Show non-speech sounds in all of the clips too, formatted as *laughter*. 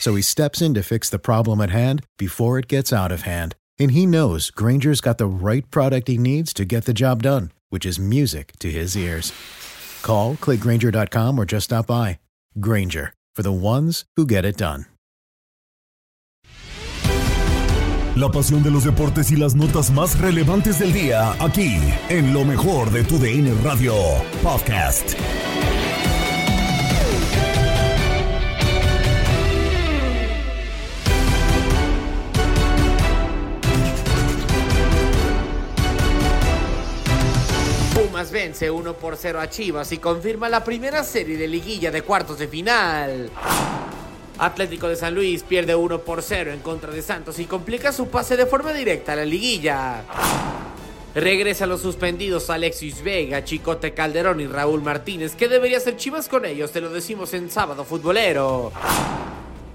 So he steps in to fix the problem at hand before it gets out of hand. And he knows Granger's got the right product he needs to get the job done, which is music to his ears. Call, clickgranger.com, or just stop by. Granger, for the ones who get it done. La pasión de los deportes y las notas más relevantes del día, aquí, en lo mejor de tu DN Radio Podcast. Vence 1 por 0 a Chivas y confirma la primera serie de liguilla de cuartos de final. Atlético de San Luis pierde 1 por 0 en contra de Santos y complica su pase de forma directa a la liguilla. Regresa a los suspendidos Alexis Vega, Chicote Calderón y Raúl Martínez, que debería ser Chivas con ellos, te lo decimos en sábado futbolero.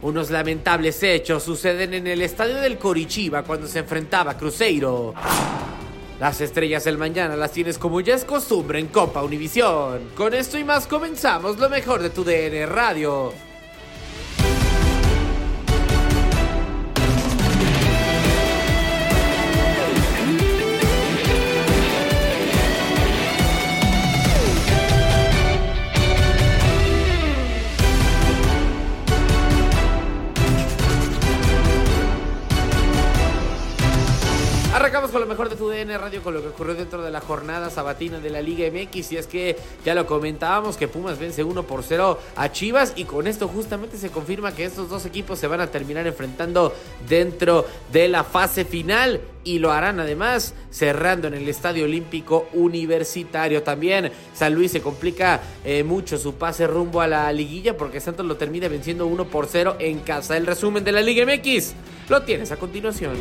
Unos lamentables hechos suceden en el estadio del Corichiba cuando se enfrentaba a Cruzeiro. Las estrellas del mañana las tienes como ya es costumbre en Copa Univisión. Con esto y más comenzamos lo mejor de tu DN Radio. Tu DN Radio, con lo que ocurrió dentro de la jornada sabatina de la Liga MX. Y es que ya lo comentábamos que Pumas vence 1 por 0 a Chivas. Y con esto justamente se confirma que estos dos equipos se van a terminar enfrentando dentro de la fase final. Y lo harán además cerrando en el Estadio Olímpico Universitario. También San Luis se complica eh, mucho su pase rumbo a la liguilla porque Santos lo termina venciendo 1 por 0 en casa. El resumen de la Liga MX lo tienes a continuación.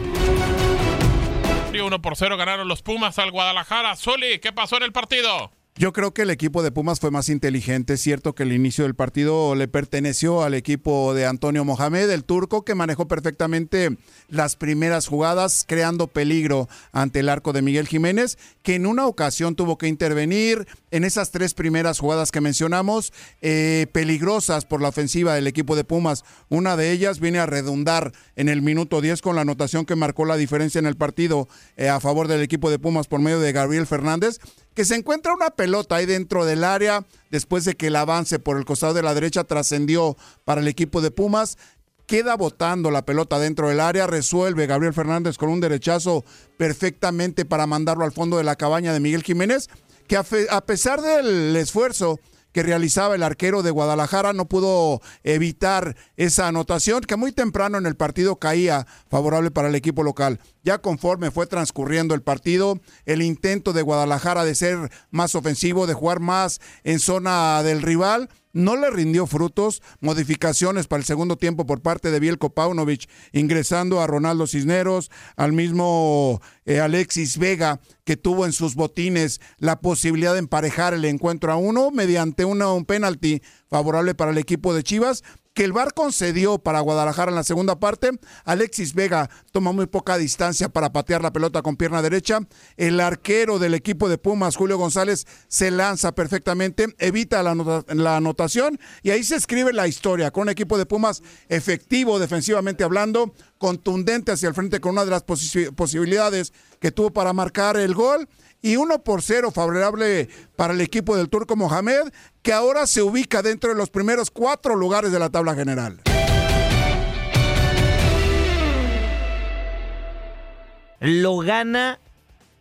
1 por 0 ganaron los Pumas al Guadalajara. Soli, ¿qué pasó en el partido? Yo creo que el equipo de Pumas fue más inteligente. Es cierto que el inicio del partido le perteneció al equipo de Antonio Mohamed, el turco, que manejó perfectamente las primeras jugadas, creando peligro ante el arco de Miguel Jiménez, que en una ocasión tuvo que intervenir en esas tres primeras jugadas que mencionamos, eh, peligrosas por la ofensiva del equipo de Pumas. Una de ellas viene a redundar en el minuto 10 con la anotación que marcó la diferencia en el partido eh, a favor del equipo de Pumas por medio de Gabriel Fernández que se encuentra una pelota ahí dentro del área después de que el avance por el costado de la derecha trascendió para el equipo de Pumas. Queda botando la pelota dentro del área, resuelve Gabriel Fernández con un derechazo perfectamente para mandarlo al fondo de la cabaña de Miguel Jiménez, que a, a pesar del esfuerzo que realizaba el arquero de Guadalajara no pudo evitar esa anotación que muy temprano en el partido caía favorable para el equipo local. Ya conforme fue transcurriendo el partido, el intento de Guadalajara de ser más ofensivo, de jugar más en zona del rival, no le rindió frutos. Modificaciones para el segundo tiempo por parte de Bielko Paunovic, ingresando a Ronaldo Cisneros, al mismo eh, Alexis Vega, que tuvo en sus botines la posibilidad de emparejar el encuentro a uno mediante un penalti favorable para el equipo de Chivas. Que el VAR concedió para Guadalajara en la segunda parte. Alexis Vega toma muy poca distancia para patear la pelota con pierna derecha. El arquero del equipo de Pumas, Julio González, se lanza perfectamente, evita la, la anotación y ahí se escribe la historia con un equipo de Pumas efectivo defensivamente hablando, contundente hacia el frente con una de las posibilidades que tuvo para marcar el gol y 1 por 0 favorable para el equipo del Turco Mohamed, que ahora se ubica dentro de los primeros cuatro lugares de la tabla general. Lo gana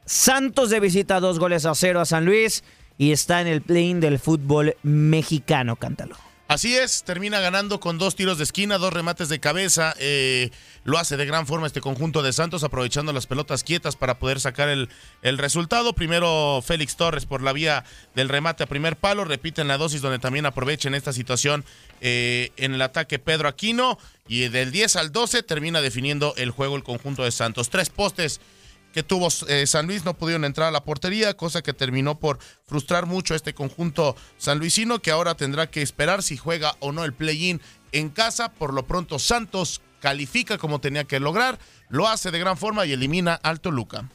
Santos de visita dos goles a cero a San Luis y está en el plane del fútbol mexicano, cántalo. Así es, termina ganando con dos tiros de esquina, dos remates de cabeza. Eh, lo hace de gran forma este conjunto de Santos, aprovechando las pelotas quietas para poder sacar el, el resultado. Primero Félix Torres por la vía del remate a primer palo, repiten la dosis donde también aprovechen esta situación eh, en el ataque Pedro Aquino. Y del 10 al 12 termina definiendo el juego el conjunto de Santos. Tres postes que tuvo eh, San Luis no pudieron entrar a la portería, cosa que terminó por frustrar mucho a este conjunto sanluisino que ahora tendrá que esperar si juega o no el play-in en casa. Por lo pronto Santos califica como tenía que lograr, lo hace de gran forma y elimina al Toluca.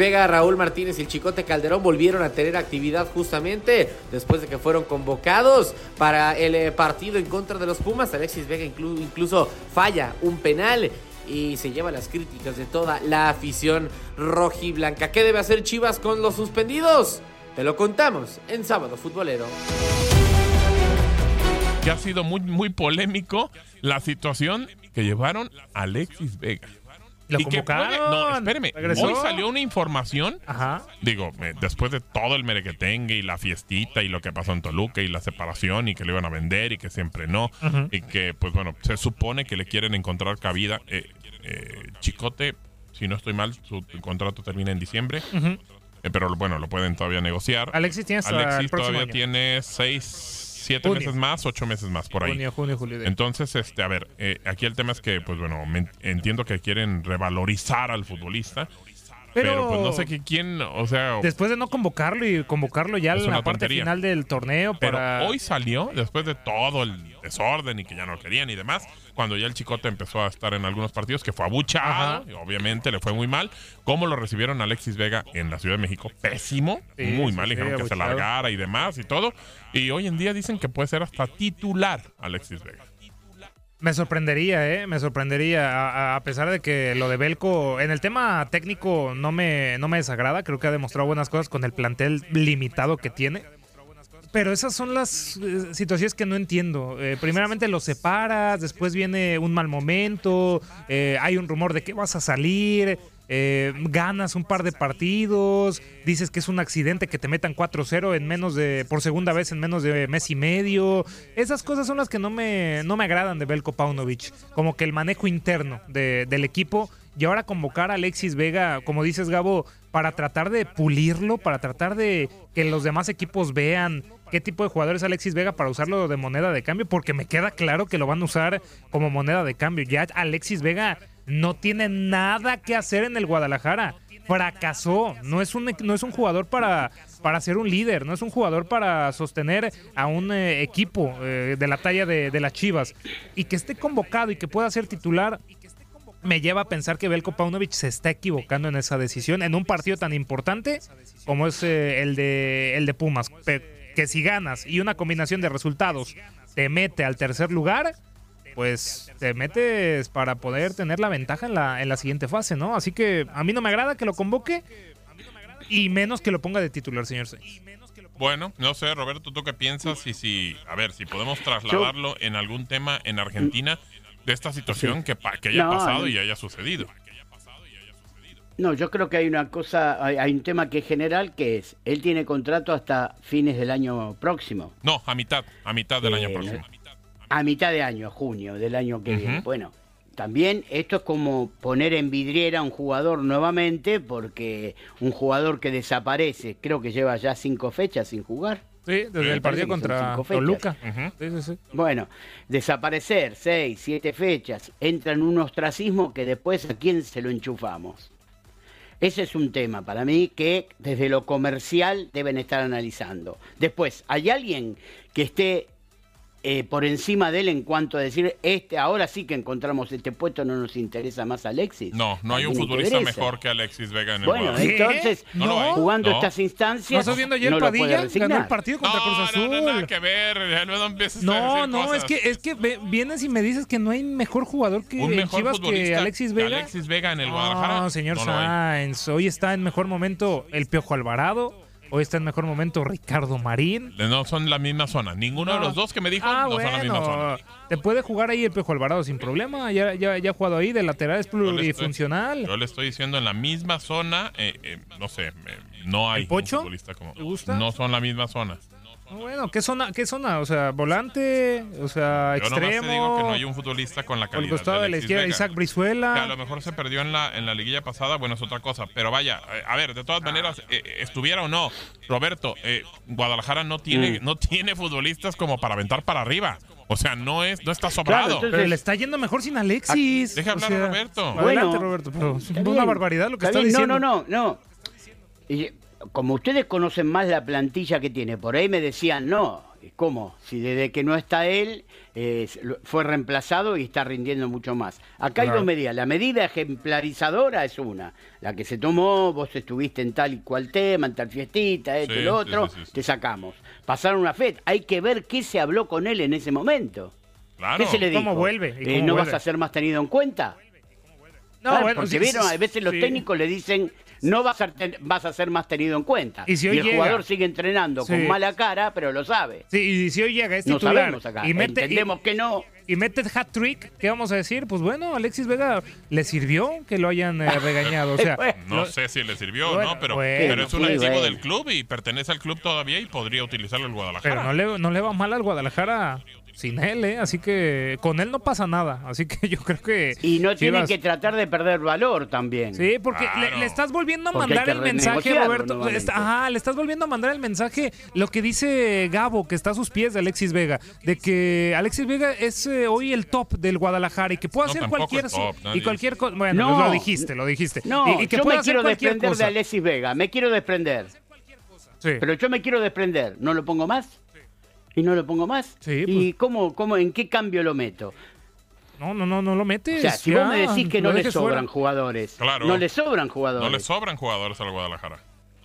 Vega, Raúl Martínez y el Chicote Calderón volvieron a tener actividad justamente después de que fueron convocados para el eh, partido en contra de los Pumas. Alexis Vega incluso falla un penal y se lleva las críticas de toda la afición rojiblanca. ¿Qué debe hacer Chivas con los suspendidos? Te lo contamos en Sábado Futbolero. Que ha sido muy, muy polémico la situación que llevaron a Alexis Vega. ¿Lo convocaron? no, espéreme. Hoy salió una información. Ajá. Digo, después de todo el merequetengue y la fiestita y lo que pasó en Toluca y la separación y que le iban a vender y que siempre no. Y que, pues bueno, se supone que le quieren encontrar cabida. Eh, eh, Chicote, si no estoy mal, su contrato termina en diciembre. Eh, pero bueno, lo pueden todavía negociar. Alexis, tiene Alexis todavía tiene seis siete meses más, ocho meses más por ahí. Junio, junio, julio. Entonces, este, a ver, eh, aquí el tema es que, pues bueno, entiendo que quieren revalorizar al futbolista. Pero, pues no sé qué, quién, o sea... Después de no convocarlo y convocarlo ya en la parte final del torneo para... Pero hoy salió, después de todo el desorden y que ya no querían y demás, cuando ya el Chicote empezó a estar en algunos partidos, que fue abuchado, y obviamente le fue muy mal. ¿Cómo lo recibieron Alexis Vega en la Ciudad de México? Pésimo, muy mal, dijeron que se largara y demás y todo. Y hoy en día dicen que puede ser hasta titular Alexis Vega. Me sorprendería, ¿eh? Me sorprendería, a, pesar de que lo de Belco, en el tema técnico no me, no me desagrada, creo que ha demostrado buenas cosas con el plantel limitado que tiene. Pero esas son las eh, situaciones que no entiendo. Eh, primeramente lo separas, después viene un mal momento, eh, hay un rumor de que vas a salir, ganas un par de partidos, dices que es un accidente que te metan 4-0 en menos de, por segunda vez en menos de mes y medio. Esas cosas son las que no me, no me agradan de Belko Paunovic. Como que el manejo interno del equipo y ahora convocar a Alexis Vega, como dices Gabo, para tratar de pulirlo, para tratar de que los demás equipos vean qué tipo de jugador es Alexis Vega para usarlo de moneda de cambio, porque me queda claro que lo van a usar como moneda de cambio. Ya Alexis Vega no tiene nada que hacer en el Guadalajara. Fracasó. No es un, no es un jugador para, para ser un líder, no es un jugador para sostener a un eh, equipo eh, de la talla de, las Chivas. Y que esté convocado y que pueda ser titular, me lleva a pensar que Belko Paunovic se está equivocando en esa decisión en un partido tan importante como es eh, el, de, el de Pumas que si ganas y una combinación de resultados te mete al tercer lugar, pues te metes para poder tener la ventaja en la, en la siguiente fase, ¿no? Así que a mí no me agrada que lo convoque y menos que lo ponga de titular, señor Bueno, no sé, Roberto, ¿tú qué piensas? Y si, a ver, si podemos trasladarlo en algún tema en Argentina de esta situación que, que haya pasado y haya sucedido. No, yo creo que hay una cosa, hay, un tema que es general, que es, él tiene contrato hasta fines del año próximo. No, a mitad, a mitad del año eh, próximo. A mitad de año, junio del año que viene. Bueno, también esto es como poner en vidriera a un jugador nuevamente, porque un jugador que desaparece, creo que lleva ya cinco fechas sin jugar. Sí, desde el partido contra Toluca. Bueno, desaparecer seis, siete fechas, entra en un ostracismo que después a quién se lo enchufamos. Ese es un tema para mí que desde lo comercial deben estar analizando. Después, ¿hay alguien que esté eh, por encima de él en cuanto a decir, este ahora sí que encontramos este puesto, no nos interesa más Alexis. No, no hay un futbolista mejor que Alexis Vega en el Bueno, entonces, jugando estas instancias, ¿No estás viendo ayer no Padilla? Ganó el partido contra Cruz Azul. No, nada que ver, ya no empieces a No, decir no, es que, es que ve- vienes y me dices que no hay mejor jugador que un en mejor Chivas que Alexis Vega. Alexis Vega en el Guadalajara. No, señor No. Sainz, hoy está en mejor momento el Piojo Alvarado, hoy está en mejor momento Ricardo Marín. No son la misma zona. Ninguno de los dos que me dijo Ah, no son la misma zona. bueno, te puede jugar ahí el Piojo Alvarado sin problema, ya, ya, ya ha jugado ahí, de lateral es Yo plurifuncional. Yo le estoy diciendo en la misma zona, eh, eh, no sé, eh, no hay ¿El Pocho? un futbolista como. ¿Te gusta? No son la misma zona. Bueno, ¿qué zona? ¿Qué zona? O sea, volante, o sea, Yo extremo. te digo que no hay un futbolista con la Por el calidad costado de la izquierda, Vega. Isaac Brizuela. Que a lo mejor se perdió en la, en la liguilla pasada, bueno, es otra cosa. Pero vaya, a ver, de todas maneras, eh, eh, estuviera o no, Roberto, eh, Guadalajara no tiene, Mm. no tiene futbolistas como para aventar para arriba. O sea, no es, no está sobrado. Pero le está yendo mejor sin Alexis. Deja hablar sea, Roberto. Adelante, Bueno, Roberto. Pero es una barbaridad lo que está diciendo. No, no, no, no. Y, como ustedes conocen más la plantilla que tiene, por ahí me decían, no, ¿cómo? Si desde que no está él, eh, fue reemplazado y está rindiendo mucho más. Acá hay dos medidas. La medida ejemplarizadora es una, la que se tomó, vos estuviste en tal y cual tema, en tal fiestita, esto Sí, y lo otro, sí, sí, sí. te sacamos. Pasaron una FED, hay que ver qué se habló con él en ese momento. Claro. ¿Qué se le dijo? ¿Cómo vuelve? ¿Y Eh, cómo ¿No vuelve? vas a ser más tenido en cuenta? No, Claro, bueno, porque sí, vieron, a veces los sí. técnicos le dicen no vas a, ten- vas a ser más tenido en cuenta. Y si hoy el llega- jugador sigue entrenando Sí. con mala cara, pero lo sabe. Sí, y si hoy llega es No sabemos acá. y mete, Entendemos y- que no. Y mete hat trick, ¿qué vamos a decir? Pues bueno, Alexis Vega le sirvió que lo hayan eh, *laughs* regañado. O sea, No lo- sé si le sirvió o Bueno, no, pero, bueno, pero es un activo bueno. del club y pertenece al club todavía y podría utilizarlo el Guadalajara. pero no le, no le va mal al Guadalajara sin él, ¿eh? Así que con él no pasa nada. Así que *laughs* yo creo que. Y no tiene que tratar de perder valor también. Sí, porque le, le estás volviendo a Porque mandar el mensaje, Roberto. nuevamente. Ajá, le estás volviendo a mandar el mensaje, lo que dice Gabo, que está a sus pies de Alexis Vega, de que Alexis Vega es eh, hoy el top del Guadalajara y que puede No, hacer cualquier es top, y cualquier cosa. Bueno, No. lo dijiste, lo dijiste. No, y, y que yo puede me hacer quiero desprender cosa. de Alexis Vega, me quiero desprender. Sí. Pero yo me quiero desprender, ¿no lo pongo más? ¿Y no lo pongo más? Sí, ¿Y cómo, cómo, en qué cambio lo meto? No, no, no, no lo metes. O sea, si ya, vos me decís que no le sobran fuera. jugadores, Claro. no le sobran jugadores. No le sobran jugadores al Guadalajara.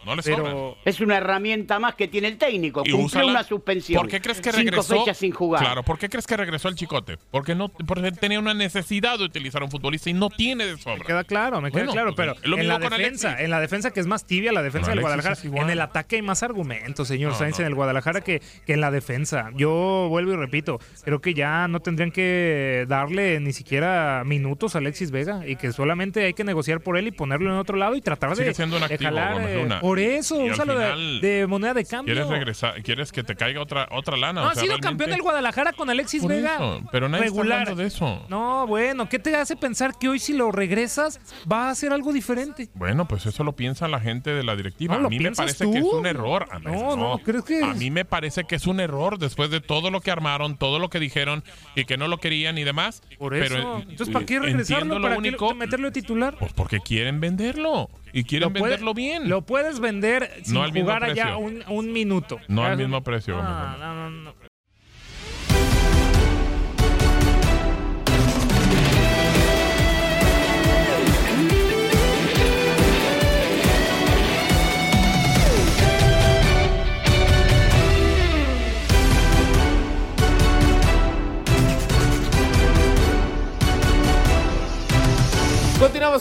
No le Pero- sobran. Es una herramienta más que tiene el técnico. Y Cumplió úsala. una suspensión. ¿Por qué crees que Cinco regresó? fechas sin jugar. Claro, ¿por qué crees que regresó el Chicote? Porque no porque tenía una necesidad de utilizar a un futbolista y no tiene de sobra. Me queda claro, me queda Bueno, claro, pues, pero lo en la defensa, Alexis. en la defensa que es más tibia, la defensa del Guadalajara, en el ataque hay más argumentos, señor No, Sainz, no. en el Guadalajara que, que en la defensa. Yo vuelvo y repito, creo que ya no tendrían que darle ni siquiera minutos a Alexis Vega y que solamente hay que negociar por él y ponerlo en otro lado y tratar de, siendo un de activo, jalar, Gómez eh. Por eso, Y al úsalo de- final, de, moneda de cambio. ¿Quieres regresar? ¿Quieres que te caiga otra otra lana? No O ha sido realmente- campeón del Guadalajara con Alexis Por Vega. eso, pero nadie está regular. hablando de eso. No, bueno, ¿qué te hace pensar que hoy si lo regresas va a hacer algo diferente? Bueno, pues eso lo piensa la gente de la directiva. No, a mí me parece que es un error. A mí- No, no, ¿crees que A mí me parece que es un error después de todo lo que armaron, todo lo que dijeron y que no lo querían y demás. Por Pero, eso. eh, Entonces, ¿para qué eh, regresarlo? ¿Para qué único- meterlo de titular? Pues porque quieren venderlo y quieren puede- venderlo bien. Lo puedes vender sin No jugar allá un, un minuto. No al mismo precio. Luna. no, no, no.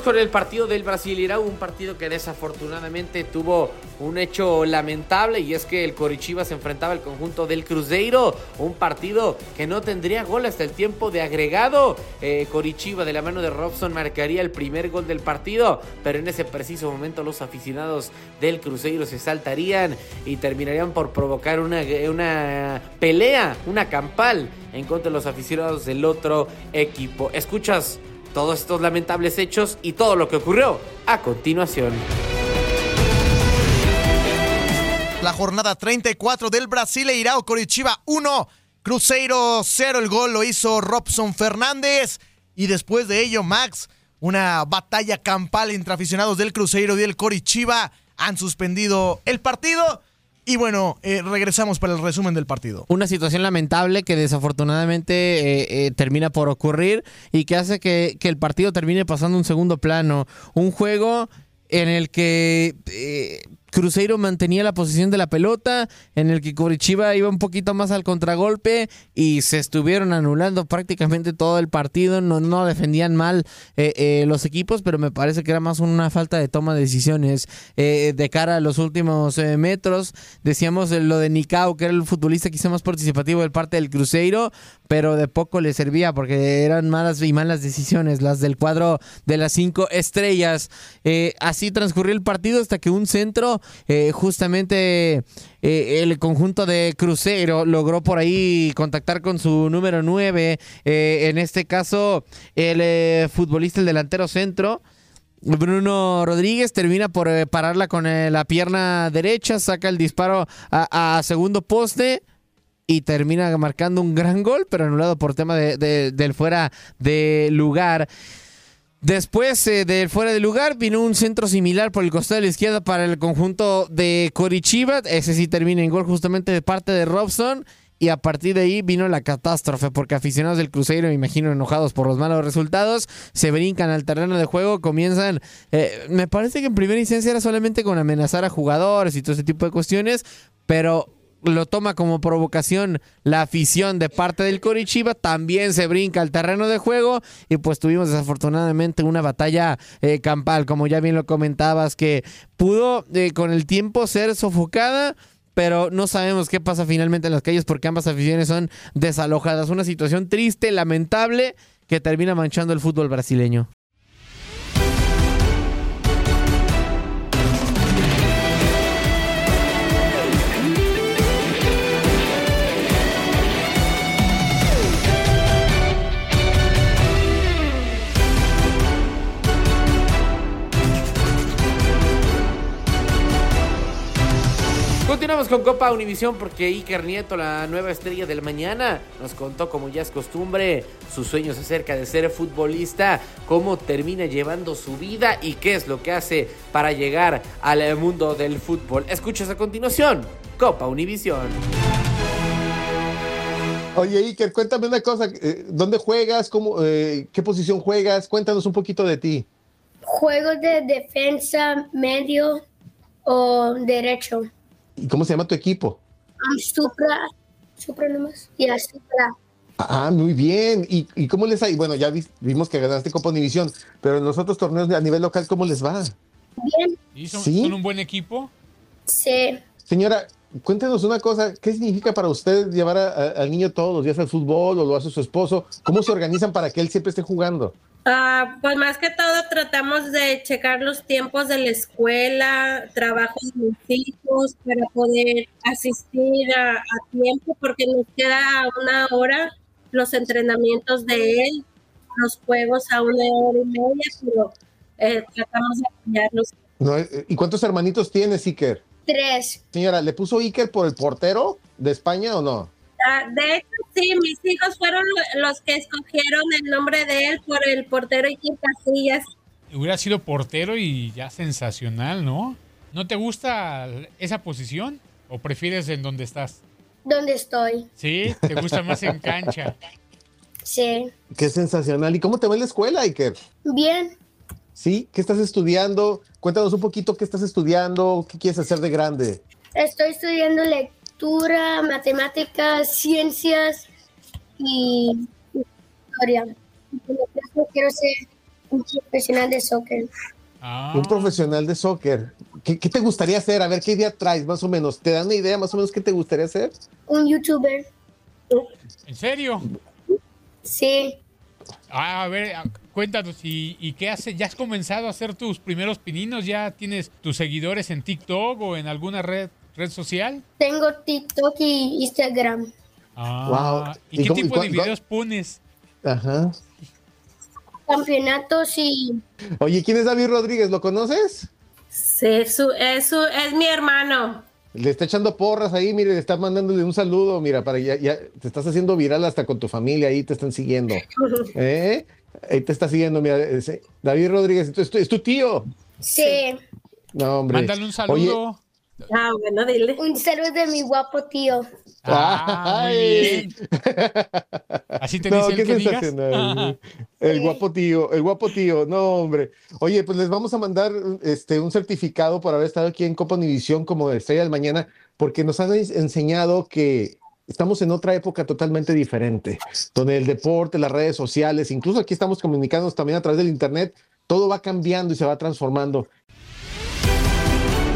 Con el partido del Brasileirão, un partido que desafortunadamente tuvo un hecho lamentable y es que el Coritiba se enfrentaba al conjunto del Cruzeiro, un partido que no tendría gol hasta el tiempo de agregado. Eh, de la mano de Robson marcaría el primer gol del partido, pero en ese preciso momento los aficionados del Cruzeiro se saltarían y terminarían por provocar una, una pelea, una campal en contra de los aficionados del otro equipo. Escuchas todos estos lamentables hechos y todo lo que ocurrió a continuación. La jornada 34 del Brasileirao Coritiba 1, Cruzeiro 0. El gol lo hizo Robson Fernández. Y después de ello, Max, una batalla campal entre aficionados del Cruzeiro y del Coritiba. Han suspendido el partido. Y bueno, eh, regresamos para el resumen del partido. Una situación lamentable que desafortunadamente eh, eh, termina por ocurrir y que hace que, que, el partido termine pasando un segundo plano. Un juego en el que Cruzeiro mantenía la posición de la pelota, en el que Coritiba iba un poquito más al contragolpe y se estuvieron anulando prácticamente todo el partido. No, no defendían mal eh, eh, los equipos, pero me parece que era más una falta de toma de decisiones eh, de cara a los últimos metros. Decíamos lo de Nicao, que era el futbolista quizá más participativo del parte del Cruzeiro, pero de poco le servía porque eran malas y malas decisiones las del cuadro de las cinco estrellas. así transcurrió el partido hasta que un centro eh, justamente eh, el conjunto de Crucero logró por ahí contactar con su número 9, eh, en este caso el futbolista, el delantero centro. Bruno Rodríguez termina por pararla con la pierna derecha, saca el disparo a, segundo poste y termina marcando un gran gol, pero anulado por tema de, del fuera de lugar. Después eh, del fuera de lugar vino un centro similar por el costado de la izquierda para el conjunto de Corichiba. Ese sí termina en gol justamente de parte de Robson. Y a partir de ahí vino la catástrofe, porque aficionados del Cruzeiro, me imagino enojados por los malos resultados, se brincan al terreno de juego, comienzan, eh, me parece que en primera instancia era solamente con amenazar a jugadores y todo ese tipo de cuestiones, pero lo toma como provocación la afición de parte del Corichiba, también se brinca al terreno de juego y pues tuvimos desafortunadamente una batalla eh, campal, como ya bien lo comentabas, que pudo eh, con el tiempo ser sofocada. Pero no sabemos qué pasa finalmente en las calles porque ambas aficiones son desalojadas. Una situación triste, lamentable, que termina manchando el fútbol brasileño. Continuamos con Copa Univisión porque Iker Nieto, la nueva estrella del mañana, nos contó, como ya es costumbre, sus sueños acerca de ser futbolista, cómo termina llevando su vida y qué es lo que hace para llegar al mundo del fútbol. Escuchas a continuación, Copa Univisión. Oye, Iker, cuéntame una cosa. Eh, ¿Dónde juegas? Cómo, eh, ¿Qué posición juegas? Cuéntanos un poquito de ti. Juego de defensa, medio o derecho. ¿Y cómo se llama tu equipo? Supra, Supra nomás. Ya, Supra. Ah, muy bien. ¿Y, cómo les ha Bueno, ya vimos que ganaste Copa Univisión, pero en los otros torneos a nivel local, ¿cómo les va? Bien. ¿Y son, ¿Sí? un buen equipo? Sí. Señora, cuéntenos una cosa. ¿Qué significa para usted llevar al niño todos los días al fútbol o lo hace su esposo? ¿Cómo se organizan para que él siempre esté jugando? Ah, pues más que todo tratamos de checar los tiempos de la escuela, trabajo de los hijos para poder asistir a, tiempo porque nos queda una hora los entrenamientos de él, los juegos a una hora y media, pero eh, tratamos de apoyarlos. Eh, ¿Y cuántos hermanitos tiene Iker? Tres. Señora, ¿le puso Iker por el portero de España o no? Ah, de hecho, sí, mis hijos fueron los que escogieron el nombre de él por el portero y Casillas. Hubiera sido portero y ya sensacional, ¿no? ¿No te gusta esa posición o prefieres en donde estás? Donde estoy. Sí, te gusta más en cancha. Sí. Qué sensacional. ¿Y cómo te va en la escuela, Iker? Bien. ¿Sí? ¿Qué estás estudiando? Cuéntanos un poquito qué estás estudiando, qué quieres hacer de grande. Estoy estudiando lectura matemáticas, ciencias y historia. Quiero ser un profesional de soccer. Ah. Un profesional de soccer. ¿Qué, te gustaría hacer? A ver, ¿qué idea traes más o menos? ¿Te dan una idea más o menos qué te gustaría hacer? Un youtuber. ¿En serio? Sí. Ah, a ver, cuéntanos, ¿y, ¿y, qué haces? ¿Ya has comenzado a hacer tus primeros pininos? ¿Ya tienes tus seguidores en TikTok o en alguna red red social? Tengo TikTok y Instagram. Ah, ¿Y, qué tipo de videos pones? Ajá. campeonatos y Oye, ¿quién es David Rodríguez? ¿Lo conoces? Sí, su, es, su- es mi hermano. Le está echando porras ahí, mire, le está mandándole un saludo, mira, para ya, ya te estás haciendo viral hasta con tu familia, ahí te están siguiendo. *laughs* ¿Eh? Ahí te está siguiendo, mira, ese- David Rodríguez, es tu, es tu tío. sí. No, hombre. Mándale un Oye, saludo. Ah, bueno, dile. Un saludo de mi guapo tío. Ah, Ay. Así te No, dice qué el que digas. *laughs* El guapo tío, el guapo tío. No, hombre. Oye, pues les vamos a mandar este, un certificado por haber estado aquí en Copa Univisión como Estrella del Mañana, porque nos han ens- enseñado que estamos en otra época totalmente diferente, donde el deporte, las redes sociales, incluso aquí estamos comunicándonos también a través del Internet, todo va cambiando y se va transformando.